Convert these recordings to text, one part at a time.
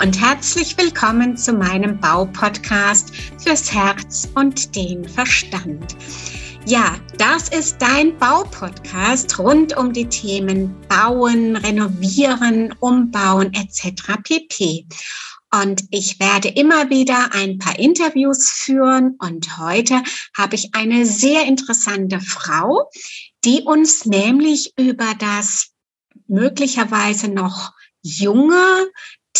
und herzlich willkommen zu meinem Baupodcast fürs Herz und den Verstand. Ja, das ist dein Baupodcast rund um die Themen Bauen, Renovieren, Umbauen etc. pp. Und ich werde immer wieder ein paar Interviews führen. Und heute habe ich eine sehr interessante Frau, die uns nämlich über das möglicherweise noch junge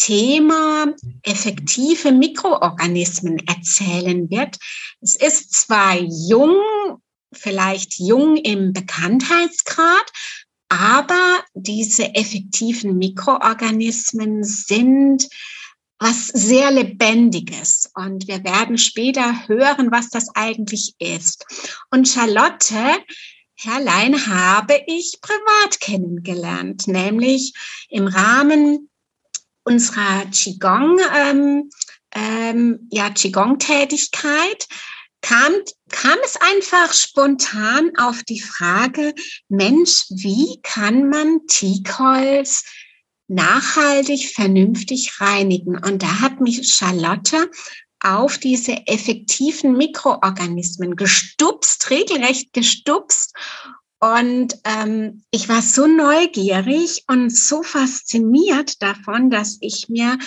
Thema effektive Mikroorganismen erzählen wird. Es ist zwar jung, vielleicht jung im Bekanntheitsgrad, aber diese effektiven Mikroorganismen sind was sehr Lebendiges. Und wir werden später hören, was das eigentlich ist. Und Charlotte Herrlein habe ich privat kennengelernt, nämlich im Rahmen unserer Qigong, ähm, ähm, ja, Qigong-Tätigkeit kam, kam es einfach spontan auf die Frage, Mensch, wie kann man Teakholz nachhaltig, vernünftig reinigen. Und da hat mich Charlotte auf diese effektiven Mikroorganismen gestupst, regelrecht gestupst. Und ähm, ich war so neugierig und so fasziniert davon, dass ich mir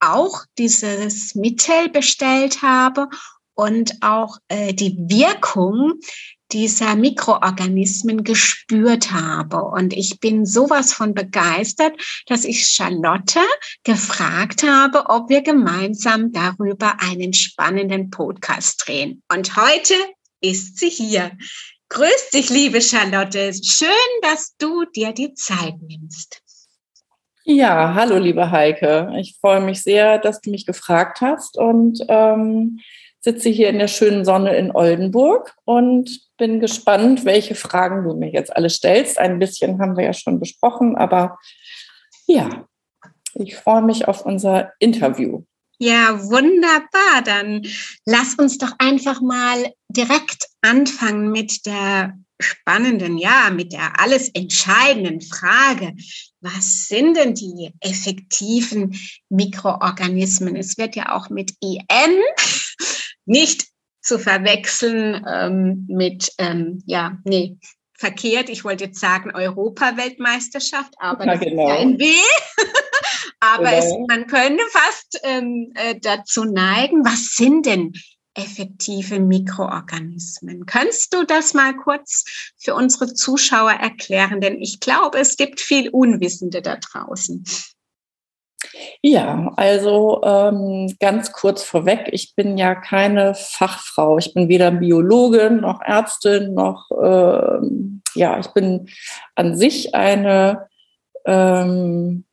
auch dieses Mittel bestellt habe und auch äh, die Wirkung dieser Mikroorganismen gespürt habe. Und ich bin sowas von begeistert, dass ich Charlotte gefragt habe, ob wir gemeinsam darüber einen spannenden Podcast drehen. Und heute ist sie hier. Grüß dich, liebe Charlotte. Schön, dass du dir die Zeit nimmst. Ja, hallo, liebe Heike. Ich freue mich sehr, dass du mich gefragt hast und ähm, sitze hier in der schönen Sonne in Oldenburg und bin gespannt, welche Fragen du mir jetzt alle stellst. Ein bisschen haben wir ja schon besprochen, aber ja, ich freue mich auf unser Interview. Ja, wunderbar. Dann lass uns doch einfach mal direkt anfangen mit der spannenden, ja, mit der alles entscheidenden Frage. Was sind denn die effektiven Mikroorganismen? Es wird ja auch mit IM nicht zu verwechseln ähm, mit, ähm, ja, nee, verkehrt. Ich wollte jetzt sagen Europaweltmeisterschaft, aber ja, das genau. ist ein W. aber genau. es, man könnte fast ähm, äh, dazu neigen, was sind denn effektive Mikroorganismen? Kannst du das mal kurz für unsere Zuschauer erklären? Denn ich glaube, es gibt viel Unwissende da draußen. Ja, also ähm, ganz kurz vorweg, ich bin ja keine Fachfrau. Ich bin weder Biologin noch Ärztin noch, ähm, ja, ich bin an sich eine ähm,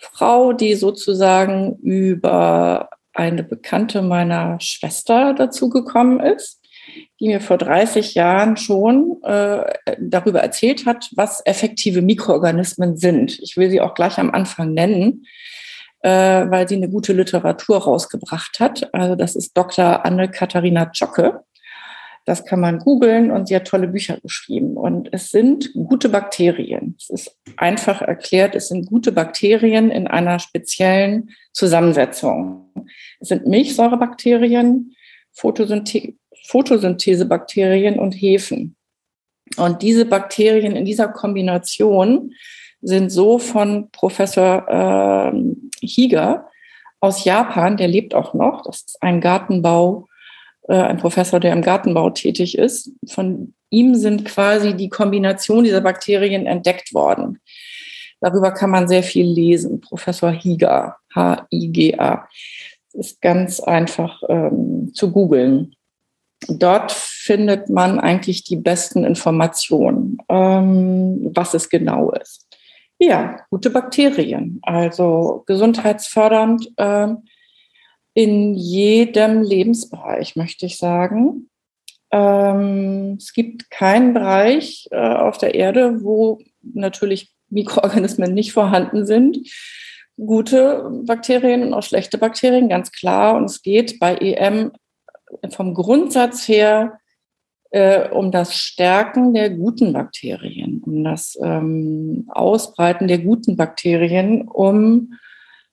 Frau, die sozusagen über eine Bekannte meiner Schwester dazu gekommen ist, die mir vor 30 Jahren schon äh, darüber erzählt hat, was effektive Mikroorganismen sind. Ich will sie auch gleich am Anfang nennen äh, weil sie eine gute Literatur rausgebracht hat. Also das ist Dr. Anne-Katharina Zschocke. Das kann man googeln und sie hat tolle Bücher geschrieben. Und es sind gute Bakterien. Es ist einfach erklärt, es sind gute Bakterien in einer speziellen Zusammensetzung. Es sind Milchsäurebakterien, Photosynth Photosynthesebakterien und Hefen. Und diese Bakterien in dieser Kombination sind so von Professor äh, Higa aus Japan, der lebt auch noch. Das ist ein Gartenbau, äh, ein Professor, der im Gartenbau tätig ist. Von ihm sind quasi die Kombination dieser Bakterien entdeckt worden. Darüber kann man sehr viel lesen. Professor Higa, H-I-G-A. Ist ganz einfach ähm, zu googeln. Dort findet man eigentlich die besten Informationen, ähm, was es genau ist. Ja, gute Bakterien, also gesundheitsfördernd äh, in jedem Lebensbereich, möchte ich sagen. Ähm, es gibt keinen Bereich äh, auf der Erde, wo natürlich Mikroorganismen nicht vorhanden sind. Gute Bakterien und auch schlechte Bakterien, ganz klar. Und es geht bei EM vom Grundsatz her äh, um das Stärken der guten Bakterien, um das ähm, Ausbreiten der guten Bakterien, um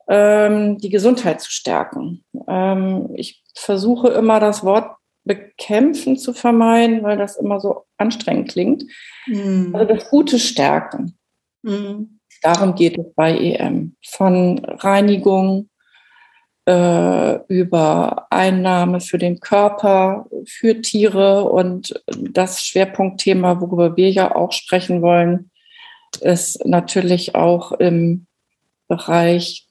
die Gesundheit zu stärken. Ähm, ich versuche immer das Wort bekämpfen zu vermeiden, weil das immer so anstrengend klingt. Mhm. Also das Gute stärken. Mhm. Darum geht es bei EM. Von Reinigung äh, über Einnahme für den Körper, für Tiere und das Schwerpunktthema, worüber wir ja auch sprechen wollen, ist natürlich auch im Bereich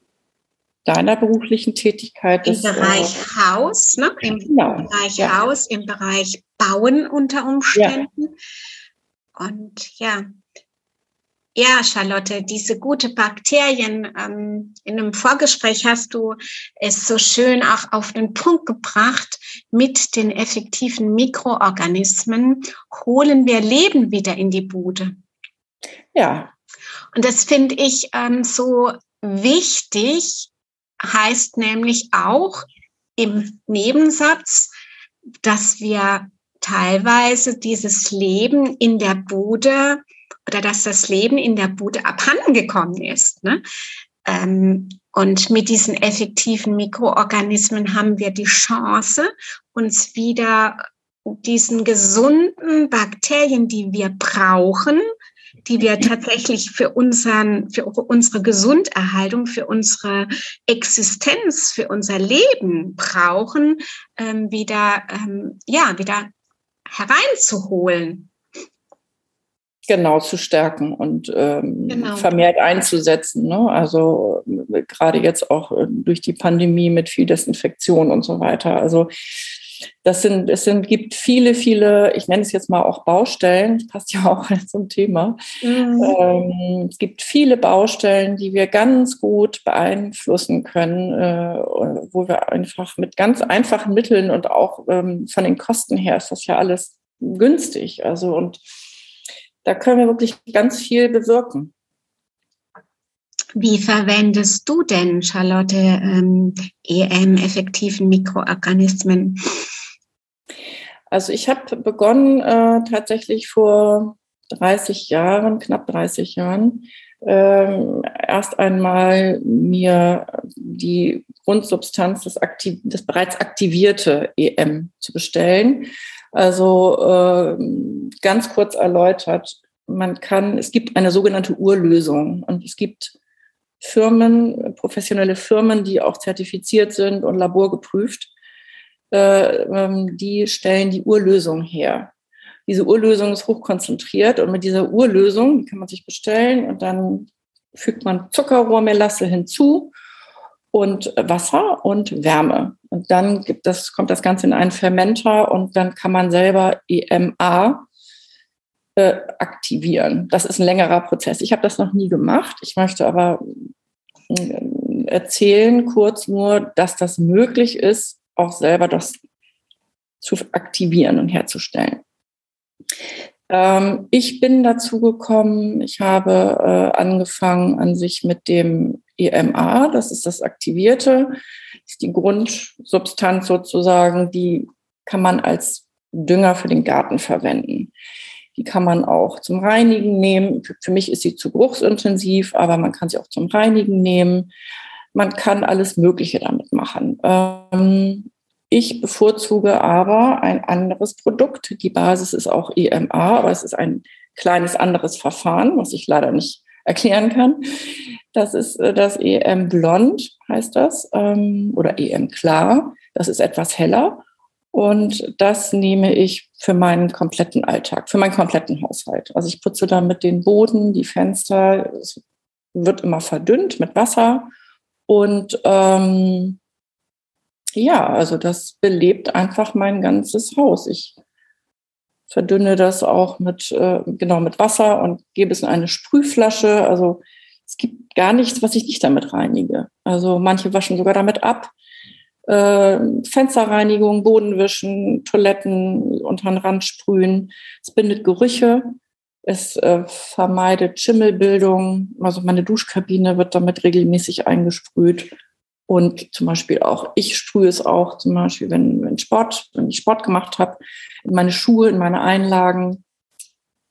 deiner beruflichen Tätigkeit. Im Bereich äh, Haus, ne? im genau, Bereich ja. Haus, im Bereich Bauen unter Umständen. Ja. Und ja, ja, Charlotte, diese gute Bakterien, ähm, in einem Vorgespräch hast du es so schön auch auf den Punkt gebracht, mit den effektiven Mikroorganismen holen wir Leben wieder in die Bude. Ja. Und das finde ich ähm, so wichtig, heißt nämlich auch im Nebensatz, dass wir teilweise dieses Leben in der Bude oder dass das Leben in der Bude abhanden gekommen ist. Ne? Ähm, und mit diesen effektiven Mikroorganismen haben wir die Chance, uns wieder diesen gesunden Bakterien, die wir brauchen, die wir tatsächlich für unseren, für unsere Gesunderhaltung, für unsere Existenz, für unser Leben brauchen, ähm, wieder, ähm, ja, wieder hereinzuholen. Genau, zu stärken und ähm, genau. vermehrt einzusetzen. Ne? Also gerade jetzt auch äh, durch die Pandemie mit viel Desinfektion und so weiter. Also das sind, es sind, gibt viele, viele, ich nenne es jetzt mal auch Baustellen, das passt ja auch zum Thema. Mhm. Ähm, es gibt viele Baustellen, die wir ganz gut beeinflussen können, äh, wo wir einfach mit ganz einfachen Mitteln und auch ähm, von den Kosten her ist das ja alles günstig. Also und da können wir wirklich ganz viel bewirken. Wie verwendest du denn, Charlotte, ähm, EM-effektiven Mikroorganismen? Also ich habe begonnen äh, tatsächlich vor 30 Jahren, knapp 30 Jahren, ähm, erst einmal mir die Grundsubstanz des, aktiv des bereits aktivierte EM zu bestellen. Also äh, ganz kurz erläutert, man kann, es gibt eine sogenannte Urlösung und es gibt Firmen, professionelle Firmen, die auch zertifiziert sind und laborgeprüft, äh, ähm, die stellen die Urlösung her. Diese Urlösung ist hochkonzentriert und mit dieser Urlösung, die kann man sich bestellen und dann fügt man Zuckerrohrmelasse hinzu und Wasser und Wärme. Und dann das, kommt das Ganze in einen Fermenter und dann kann man selber EMA äh, aktivieren. Das ist ein längerer Prozess. Ich habe das noch nie gemacht. Ich möchte aber äh, erzählen kurz nur, dass das möglich ist, auch selber das zu aktivieren und herzustellen. Ähm, ich bin dazu gekommen, ich habe äh, angefangen an sich mit dem EMA, das ist das Aktivierte, das ist die Grundsubstanz sozusagen, die kann man als Dünger für den Garten verwenden. Die kann man auch zum Reinigen nehmen. Für mich ist sie zu geruchsintensiv, aber man kann sie auch zum Reinigen nehmen. Man kann alles Mögliche damit machen. Ähm, ich bevorzuge aber ein anderes Produkt. Die Basis ist auch EMA, aber es ist ein kleines anderes Verfahren, was ich leider nicht erklären kann. Das ist äh, das EM Blond, heißt das, ähm, oder EM Klar. Das ist etwas heller. Und das nehme ich für meinen kompletten Alltag, für meinen kompletten Haushalt. Also ich putze damit den Boden, die Fenster. Es wird immer verdünnt mit Wasser. Und ähm, ja, also das belebt einfach mein ganzes Haus. Ich verdünne das auch mit, äh, genau, mit Wasser und gebe es in eine Sprühflasche. Also es gibt gar nichts, was ich nicht damit reinige. Also manche waschen sogar damit ab äh, Fensterreinigung, Bodenwischen, Toiletten unter den Rand sprühen. Es bindet Gerüche. Es äh, vermeidet Schimmelbildung. Also meine Duschkabine wird damit regelmäßig eingesprüht. Und zum Beispiel auch, ich sprühe es auch zum Beispiel, wenn, wenn Sport, wenn ich Sport gemacht habe, in meine Schuhe, in meine Einlagen.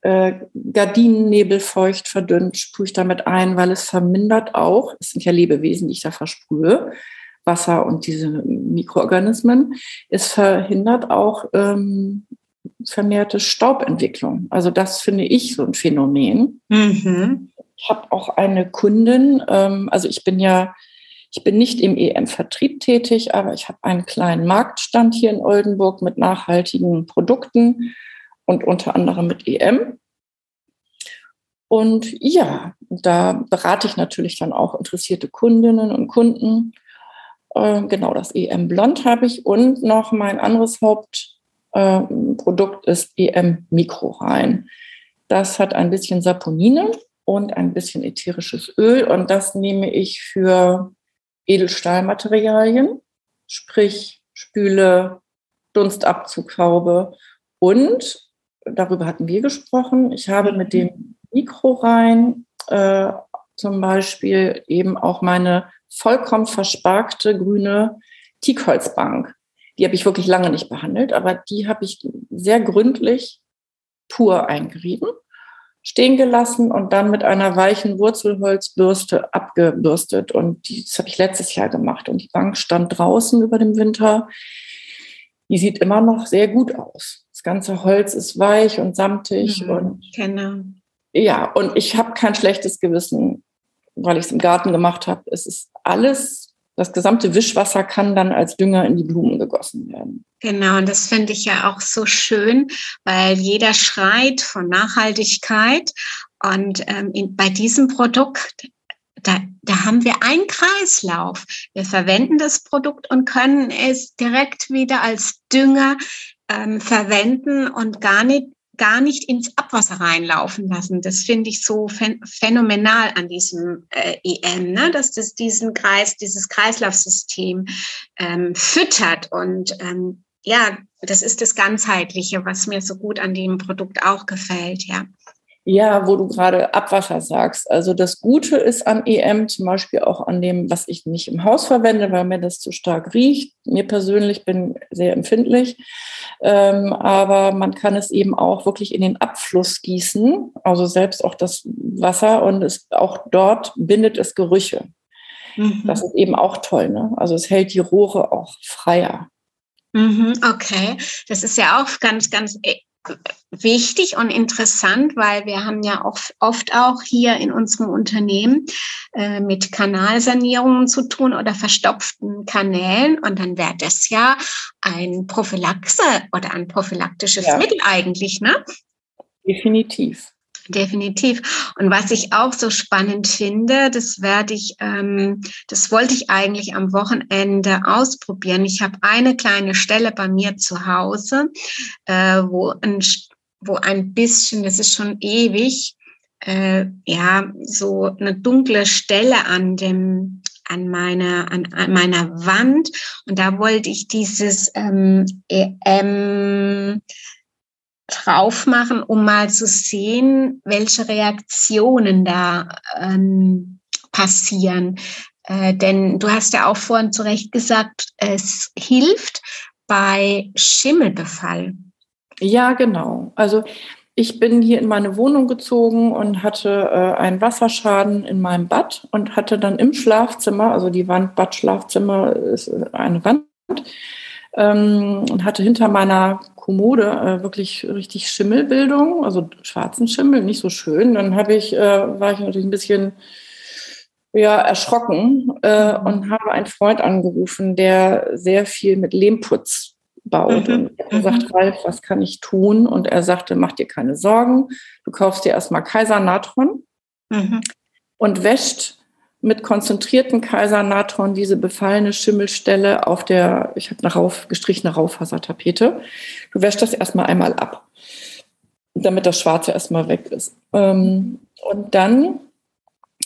äh, Gardinennebel feucht verdünnt, sprühe ich damit ein, weil es vermindert auch, es sind ja Lebewesen, die ich da versprühe, Wasser und diese Mikroorganismen, es verhindert auch ähm, vermehrte Staubentwicklung. Also das finde ich so ein Phänomen. Mhm. Ich habe auch eine Kundin, ähm, also ich bin ja, ich bin nicht im EM-Vertrieb tätig, aber ich habe einen kleinen Marktstand hier in Oldenburg mit nachhaltigen Produkten und unter anderem mit EM. Und ja, da berate ich natürlich dann auch interessierte Kundinnen und Kunden. Äh, genau, das EM Blond habe ich und noch mein anderes Hauptprodukt äh, ist EM Mikro rein. Das hat ein bisschen Saponine und ein bisschen ätherisches Öl und das nehme ich für Edelstahlmaterialien, sprich Spüle, Dunstabzughaube und darüber hatten wir gesprochen. Ich habe mit dem Mikro rein äh, zum Beispiel eben auch meine vollkommen versparkte grüne Teakholzbank. Die habe ich wirklich lange nicht behandelt, aber die habe ich sehr gründlich pur eingerieben stehen gelassen und dann mit einer weichen Wurzelholzbürste abgebürstet. Und das habe ich letztes Jahr gemacht. Und die Bank stand draußen über dem Winter. Die sieht immer noch sehr gut aus. Das ganze Holz ist weich und samtig. Mhm, und genau. Ja, und ich habe kein schlechtes Gewissen, weil ich es im Garten gemacht habe. Es ist alles das gesamte Wischwasser kann dann als Dünger in die Blumen gegossen werden. Genau, und das finde ich ja auch so schön, weil jeder schreit von Nachhaltigkeit. Und ähm, in, bei diesem Produkt, da, da haben wir einen Kreislauf. Wir verwenden das Produkt und können es direkt wieder als Dünger ähm, verwenden und gar nicht gar nicht ins Abwasser reinlaufen lassen. Das finde ich so phänomenal an diesem äh, EM, ne? dass das diesen Kreis, dieses Kreislaufsystem ähm, füttert. Und ähm, ja, das ist das Ganzheitliche, was mir so gut an dem Produkt auch gefällt, ja. Ja, wo du gerade Abwasser sagst. Also das Gute ist an EM zum Beispiel auch an dem, was ich nicht im Haus verwende, weil mir das zu stark riecht. Mir persönlich bin sehr empfindlich. Ähm, aber man kann es eben auch wirklich in den Abfluss gießen, also selbst auch das Wasser und es, auch dort bindet es Gerüche. Mhm. Das ist eben auch toll. Ne? Also es hält die Rohre auch freier. Mhm, okay, das ist ja auch ganz, ganz äh, wichtig und interessant, weil wir haben ja oft, oft auch hier in unserem Unternehmen äh, mit Kanalsanierungen zu tun oder verstopften Kanälen und dann wäre das ja ein Prophylaxe oder ein prophylaktisches ja. Mittel eigentlich, ne? Definitiv. Definitiv. Und was ich auch so spannend finde, das werde ich, ähm, das wollte ich eigentlich am Wochenende ausprobieren. Ich habe eine kleine Stelle bei mir zu Hause, äh, wo, ein, wo ein bisschen, das ist schon ewig, äh, ja, so eine dunkle Stelle an dem an meiner an, an meiner Wand und da wollte ich dieses ähm, ähm, drauf machen, um mal zu sehen, welche Reaktionen da ähm, passieren. Äh, denn du hast ja auch vorhin zu Recht gesagt, es hilft bei Schimmelbefall. Ja, genau. Also ich bin hier in meine Wohnung gezogen und hatte äh, einen Wasserschaden in meinem Bad und hatte dann im Schlafzimmer, also die Wand, Bad-Schlafzimmer ist eine Wand, ähm, und hatte hinter meiner Kommode äh, wirklich richtig Schimmelbildung, also schwarzen Schimmel, nicht so schön. Dann habe ich, äh, war ich natürlich ein bisschen ja, erschrocken äh, und habe einen Freund angerufen, der sehr viel mit Lehmputz baut. Mhm. Und er mhm. sagt, Ralf, was kann ich tun? Und er sagte, mach dir keine Sorgen, du kaufst dir erstmal Kaisernatron mhm. und wäscht mit konzentrierten Kaisernatron diese befallene Schimmelstelle auf der, ich habe eine rauf, gestrichene Raufasertapete. Du wäschst das erstmal einmal ab, damit das Schwarze erstmal weg ist. Ähm, und dann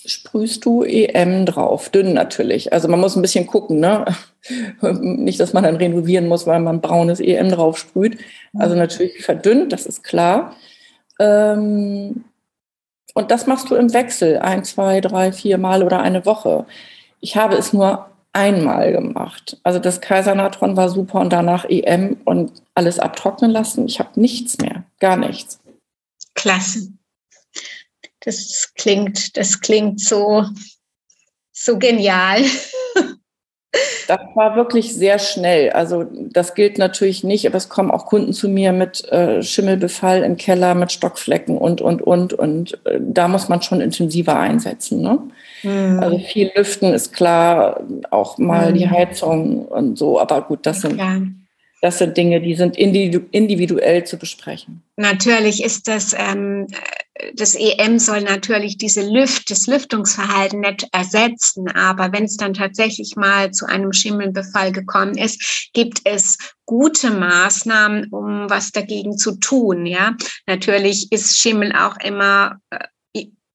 sprühst du EM drauf, dünn natürlich. Also man muss ein bisschen gucken, ne? Nicht, dass man dann renovieren muss, weil man braunes EM drauf sprüht. Also natürlich verdünnt, das ist klar. Ähm, und das machst du im Wechsel, ein, zwei, drei, vier Mal oder eine Woche. Ich habe es nur einmal gemacht. Also das Kaisernatron war super und danach EM und alles abtrocknen lassen. Ich habe nichts mehr, gar nichts. Klasse. Das klingt, das klingt so, so genial. Das war wirklich sehr schnell. Also das gilt natürlich nicht, aber es kommen auch Kunden zu mir mit äh, Schimmelbefall im Keller, mit Stockflecken und, und, und. Und äh, da muss man schon intensiver einsetzen. Ne? Mhm. Also viel lüften ist klar, auch mal mhm. die Heizung und so. Aber gut, das sind, das sind Dinge, die sind individuell zu besprechen. Natürlich ist das ähm, das EM soll natürlich diese Lüft, das Lüftungsverhalten nicht ersetzen, aber wenn es dann tatsächlich mal zu einem Schimmelbefall gekommen ist, gibt es gute Maßnahmen, um was dagegen zu tun. Ja, natürlich ist Schimmel auch immer äh,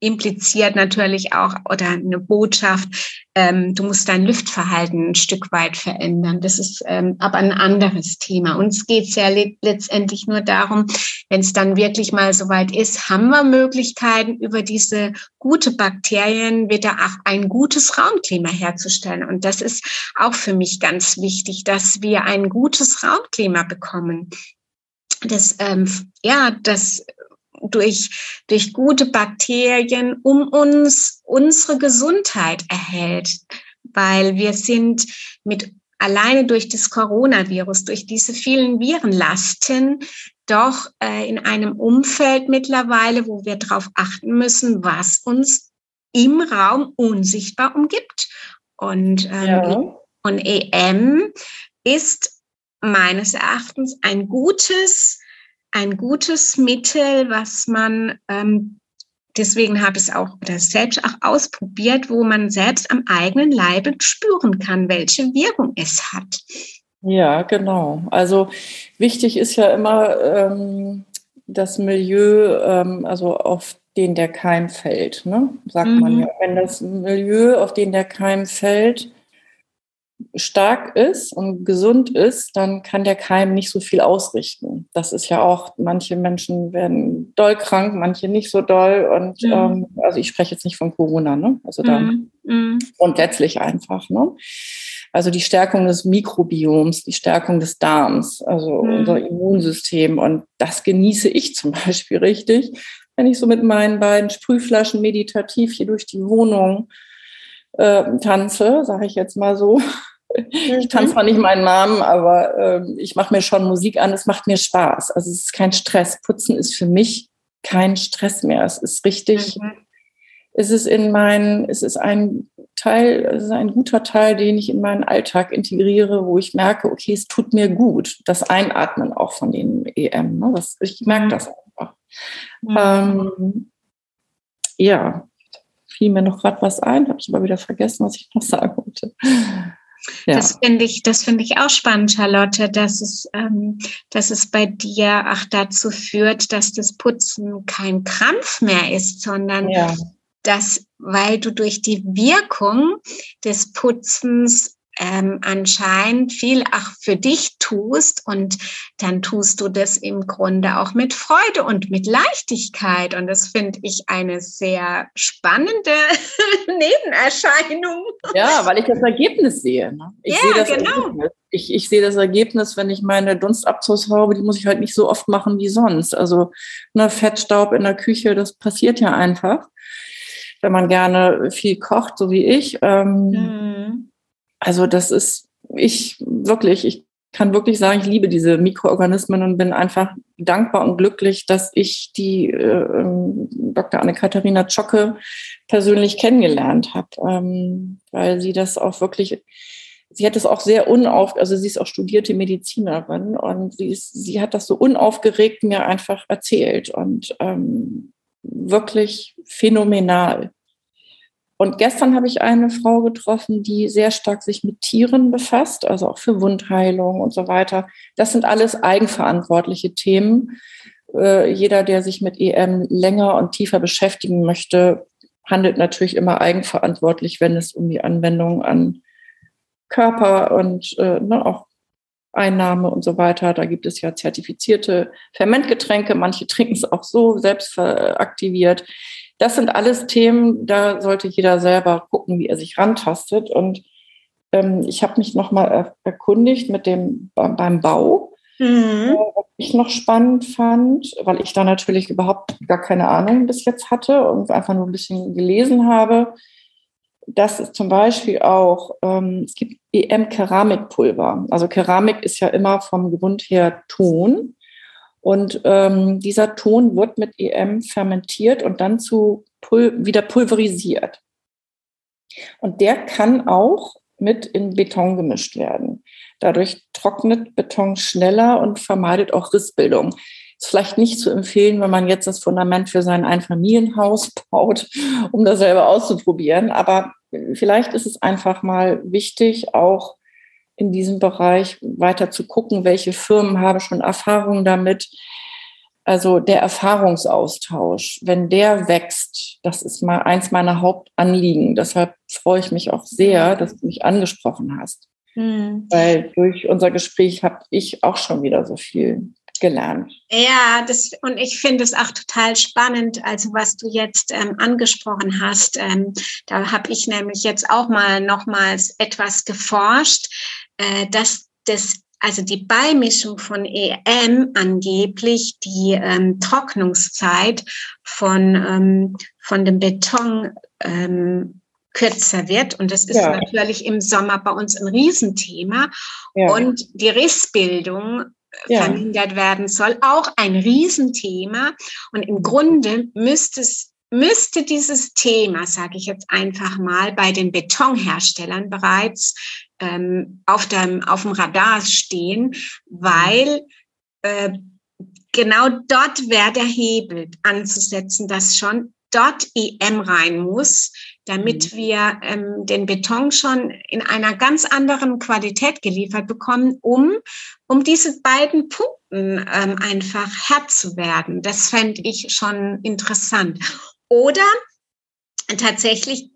impliziert natürlich auch oder eine Botschaft, ähm, du musst dein Lüftverhalten ein Stück weit verändern. Das ist ähm, aber ein anderes Thema. Uns geht es ja le letztendlich nur darum, wenn es dann wirklich mal soweit ist, haben wir Möglichkeiten, über diese gute Bakterien wieder auch ein gutes Raumklima herzustellen. Und das ist auch für mich ganz wichtig, dass wir ein gutes Raumklima bekommen. Das, ähm, ja, das durch, durch gute Bakterien um uns unsere Gesundheit erhält, weil wir sind mit alleine durch das Coronavirus, durch diese vielen Virenlasten doch äh, in einem Umfeld mittlerweile, wo wir darauf achten müssen, was uns im Raum unsichtbar umgibt. Und, ähm, ja. und EM ist meines Erachtens ein gutes ein gutes Mittel, was man, ähm, deswegen habe ich es auch das selbst auch ausprobiert, wo man selbst am eigenen Leibe spüren kann, welche Wirkung es hat. Ja, genau. Also wichtig ist ja immer ähm, das Milieu, ähm, also auf den der Keim fällt, ne? sagt mhm. man ja. Wenn das Milieu, auf den der Keim fällt, stark ist und gesund ist, dann kann der Keim nicht so viel ausrichten. Das ist ja auch, manche Menschen werden doll krank, manche nicht so doll. Und mhm. ähm, also ich spreche jetzt nicht von Corona, ne? Also da mhm. mhm. grundsätzlich einfach, ne? Also die Stärkung des Mikrobioms, die Stärkung des Darms, also mhm. unser Immunsystem. Und das genieße ich zum Beispiel richtig, wenn ich so mit meinen beiden Sprühflaschen meditativ hier durch die Wohnung äh, tanze, sage ich jetzt mal so. Ich tanze zwar nicht meinen Namen, aber äh, ich mache mir schon Musik an. Es macht mir Spaß. Also es ist kein Stress. Putzen ist für mich kein Stress mehr. Es ist richtig. Mhm. Es ist in meinen, es ist ein Teil, es ist ein guter Teil, den ich in meinen Alltag integriere, wo ich merke, okay, es tut mir gut. Das Einatmen auch von den EM. Ne? Das, ich merke mhm. das einfach. Mhm. Ähm, ja, fiel mir noch gerade was ein, habe ich aber wieder vergessen, was ich noch sagen wollte. Ja. Das finde ich, das finde ich auch spannend, Charlotte, dass es, ähm, dass es bei dir auch dazu führt, dass das Putzen kein Krampf mehr ist, sondern ja. dass, weil du durch die Wirkung des Putzens ähm, anscheinend viel auch für dich tust und dann tust du das im Grunde auch mit Freude und mit Leichtigkeit und das finde ich eine sehr spannende Nebenerscheinung. Ja, weil ich das Ergebnis sehe. Ne? Ich ja, sehe das genau. Ergebnis. Ich, ich sehe das Ergebnis, wenn ich meine Dunstabzugshaube, die muss ich halt nicht so oft machen wie sonst. Also ne, Fettstaub in der Küche, das passiert ja einfach wenn man gerne viel kocht, so wie ich. Ähm, mhm also das ist, ich wirklich, ich kann wirklich sagen, ich liebe diese Mikroorganismen und bin einfach dankbar und glücklich, dass ich die äh, ähm, Dr. Anne-Katharina Zschocke persönlich kennengelernt habe, ähm, weil sie das auch wirklich, sie hat das auch sehr unauf, also sie ist auch studierte Medizinerin und sie, ist, sie hat das so unaufgeregt mir einfach erzählt und ähm, wirklich phänomenal. Und gestern habe ich eine Frau getroffen, die sehr stark sich mit Tieren befasst, also auch für Wundheilung und so weiter. Das sind alles eigenverantwortliche Themen. Äh, jeder, der sich mit EM länger und tiefer beschäftigen möchte, handelt natürlich immer eigenverantwortlich, wenn es um die Anwendung an Körper und äh, ne, auch Einnahme und so weiter. Da gibt es ja zertifizierte Fermentgetränke. Manche trinken es auch so selbst aktiviert. Das sind alles Themen, da sollte jeder selber gucken, wie er sich rantastet. Und ähm, ich habe mich nochmal er erkundigt mit dem beim Bau. Mhm. Äh, was ich noch spannend fand, weil ich da natürlich überhaupt gar keine Ahnung bis jetzt hatte und einfach nur ein bisschen gelesen habe, dass es zum Beispiel auch, ähm, es gibt EM-Keramikpulver. Also Keramik ist ja immer vom Grund her Ton. Und ähm, dieser Ton wird mit EM fermentiert und dann zu Pul wieder pulverisiert. Und der kann auch mit in Beton gemischt werden. Dadurch trocknet Beton schneller und vermeidet auch Rissbildung. Ist vielleicht nicht zu empfehlen, wenn man jetzt das Fundament für sein Einfamilienhaus baut, um das selber auszuprobieren. Aber vielleicht ist es einfach mal wichtig, auch in diesem Bereich weiter zu gucken, welche Firmen haben schon Erfahrung damit. Also der Erfahrungsaustausch, wenn der wächst, das ist mal eins meiner Hauptanliegen. Deshalb freue ich mich auch sehr, dass du mich angesprochen hast. Mhm. Weil durch unser Gespräch habe ich auch schon wieder so viel gelernt. Ja, das, und ich finde es auch total spannend, also was du jetzt ähm, angesprochen hast. Ähm, da habe ich nämlich jetzt auch mal nochmals etwas geforscht, äh, dass das also die Beimischung von EM angeblich die ähm, Trocknungszeit von, ähm, von dem Beton ähm, kürzer wird. Und das ist ja. natürlich im Sommer bei uns ein Riesenthema. Ja. Und die Rissbildung ja. vermindert werden soll, auch ein Riesenthema. Und im Grunde müsste es müsste dieses Thema, sage ich jetzt einfach mal, bei den Betonherstellern bereits ähm, auf, dem, auf dem Radar stehen, weil äh, genau dort wäre der Hebel anzusetzen, dass schon dort EM rein muss, damit mhm. wir ähm, den Beton schon in einer ganz anderen Qualität geliefert bekommen, um, um diese beiden Punkten ähm, einfach Herr zu werden. Das fände ich schon interessant. Oder tatsächlich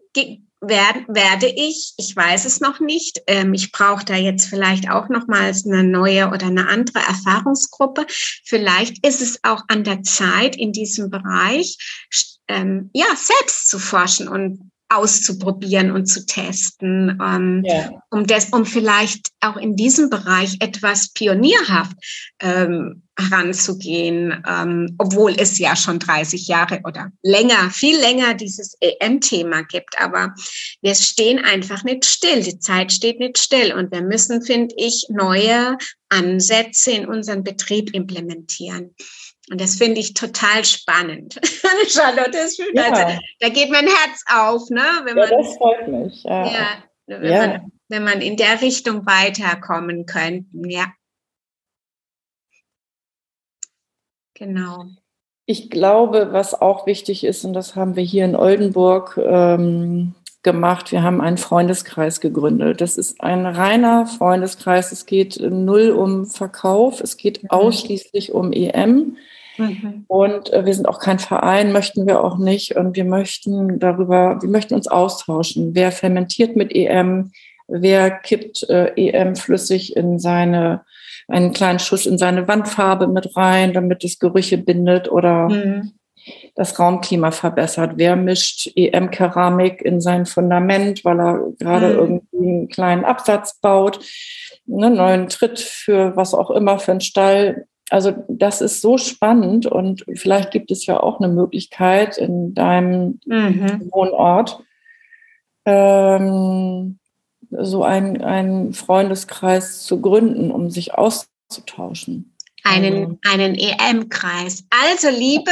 werd, werde ich, ich weiß es noch nicht, ähm, ich brauche da jetzt vielleicht auch nochmals eine neue oder eine andere Erfahrungsgruppe. Vielleicht ist es auch an der Zeit, in diesem Bereich ähm, ja, selbst zu forschen und auszuprobieren und zu testen, ähm, ja. um, das, um vielleicht auch in diesem Bereich etwas pionierhaft ähm, heranzugehen, ähm, obwohl es ja schon 30 Jahre oder länger, viel länger dieses EM-Thema gibt. Aber wir stehen einfach nicht still. Die Zeit steht nicht still und wir müssen, finde ich, neue Ansätze in unseren Betrieb implementieren. Und das finde ich total spannend. Charlotte, ist, ja. also, da geht mein Herz auf, ne? Wenn man, ja, das freut mich. Ja, ja, wenn, ja. Man, wenn man in der Richtung weiterkommen könnte. Ja. Genau. Ich glaube, was auch wichtig ist, und das haben wir hier in Oldenburg ähm, gemacht, wir haben einen Freundeskreis gegründet. Das ist ein reiner Freundeskreis. Es geht null um Verkauf, es geht mhm. ausschließlich um EM. Mhm. Und äh, wir sind auch kein Verein, möchten wir auch nicht. Und wir möchten darüber, wir möchten uns austauschen. Wer fermentiert mit EM? Wer kippt äh, EM flüssig in seine, einen kleinen Schuss in seine Wandfarbe mit rein, damit es Gerüche bindet oder mhm. das Raumklima verbessert? Wer mischt EM-Keramik in sein Fundament, weil er gerade mhm. irgendwie einen kleinen Absatz baut? einen neuen Tritt für was auch immer, für einen Stall also das ist so spannend und vielleicht gibt es ja auch eine Möglichkeit in deinem mhm. Wohnort, ähm, so einen, einen Freundeskreis zu gründen, um sich auszutauschen. Einen, also einen EM-Kreis. Also liebe.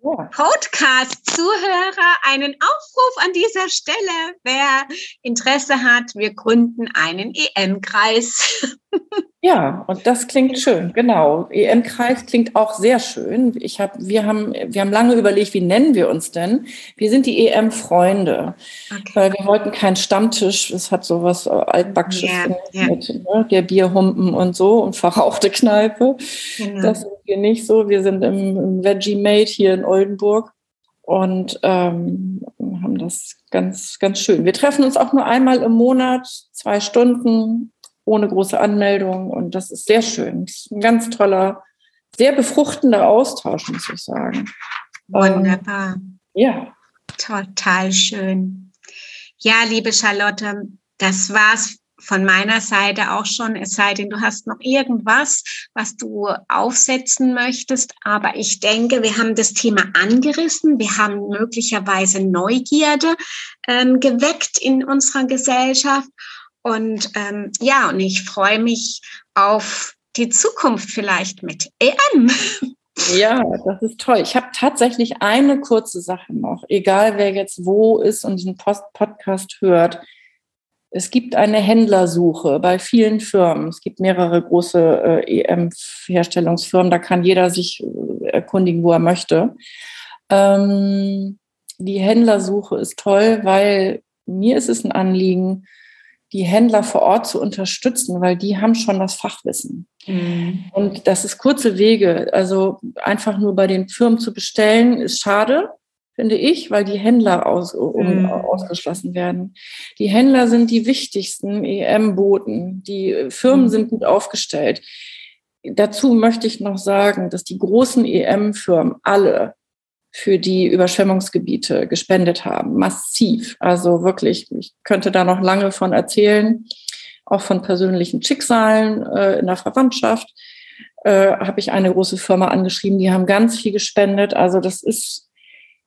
Podcast-Zuhörer, einen Aufruf an dieser Stelle. Wer Interesse hat, wir gründen einen EM-Kreis. Ja, und das klingt schön, genau. EM-Kreis klingt auch sehr schön. Ich hab, wir, haben, wir haben lange überlegt, wie nennen wir uns denn? Wir sind die EM-Freunde, okay. weil wir wollten keinen Stammtisch, es hat sowas altbacksches yeah, yeah. mit ne? der Bierhumpen und so und verrauchte Kneipe. Genau. Das wir nicht so. Wir sind im, im Veggie-Mate hier in Oldenburg und ähm, haben das ganz, ganz schön. Wir treffen uns auch nur einmal im Monat, zwei Stunden, ohne große Anmeldung. Und das ist sehr schön. Das ist ein ganz toller, sehr befruchtender Austausch, muss ich sagen. Wunderbar. Ähm, ja. Total schön. Ja, liebe Charlotte, das war's von meiner Seite auch schon, es sei denn, du hast noch irgendwas, was du aufsetzen möchtest. Aber ich denke, wir haben das Thema angerissen. Wir haben möglicherweise Neugierde ähm, geweckt in unserer Gesellschaft. Und ähm, ja, und ich freue mich auf die Zukunft vielleicht mit EM. Ja, das ist toll. Ich habe tatsächlich eine kurze Sache noch, egal wer jetzt wo ist und diesen Post Podcast hört. Es gibt eine Händlersuche bei vielen Firmen. Es gibt mehrere große äh, EM-Herstellungsfirmen. Da kann jeder sich äh, erkundigen, wo er möchte. Ähm, die Händlersuche ist toll, weil mir ist es ein Anliegen, die Händler vor Ort zu unterstützen, weil die haben schon das Fachwissen. Mhm. Und das ist kurze Wege. Also einfach nur bei den Firmen zu bestellen, ist schade, finde ich, weil die Händler aus, um, mhm. ausgeschlossen werden. Die Händler sind die wichtigsten EM-Boten. Die Firmen mhm. sind gut aufgestellt. Dazu möchte ich noch sagen, dass die großen EM-Firmen alle für die Überschwemmungsgebiete gespendet haben, massiv. Also wirklich, ich könnte da noch lange von erzählen, auch von persönlichen Schicksalen äh, in der Verwandtschaft. Äh, habe ich eine große Firma angeschrieben, die haben ganz viel gespendet. Also das ist,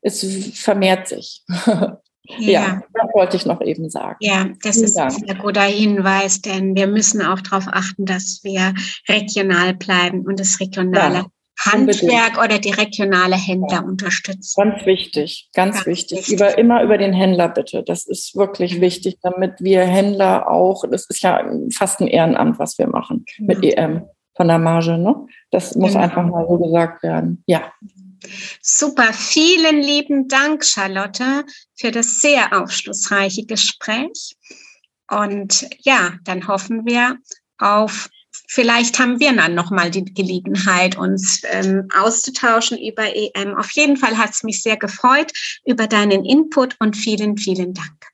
es vermehrt sich. Ja. ja, das wollte ich noch eben sagen. Ja, das Vielen ist Dank. ein sehr guter Hinweis, denn wir müssen auch darauf achten, dass wir regional bleiben und das regionale ja. Handwerk oder die regionale Händler ja. unterstützen. Ganz wichtig, ganz, ganz wichtig. wichtig. Über, immer über den Händler bitte. Das ist wirklich wichtig, damit wir Händler auch, das ist ja fast ein Ehrenamt, was wir machen mhm. mit EM von der Marge. Ne? Das muss genau. einfach mal so gesagt werden. Ja. Super, vielen lieben Dank, Charlotte, für das sehr aufschlussreiche Gespräch. Und ja, dann hoffen wir auf Vielleicht haben wir dann nochmal die Gelegenheit, uns ähm, auszutauschen über EM. Auf jeden Fall hat es mich sehr gefreut über deinen Input und vielen, vielen Dank.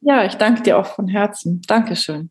Ja, ich danke dir auch von Herzen. Dankeschön.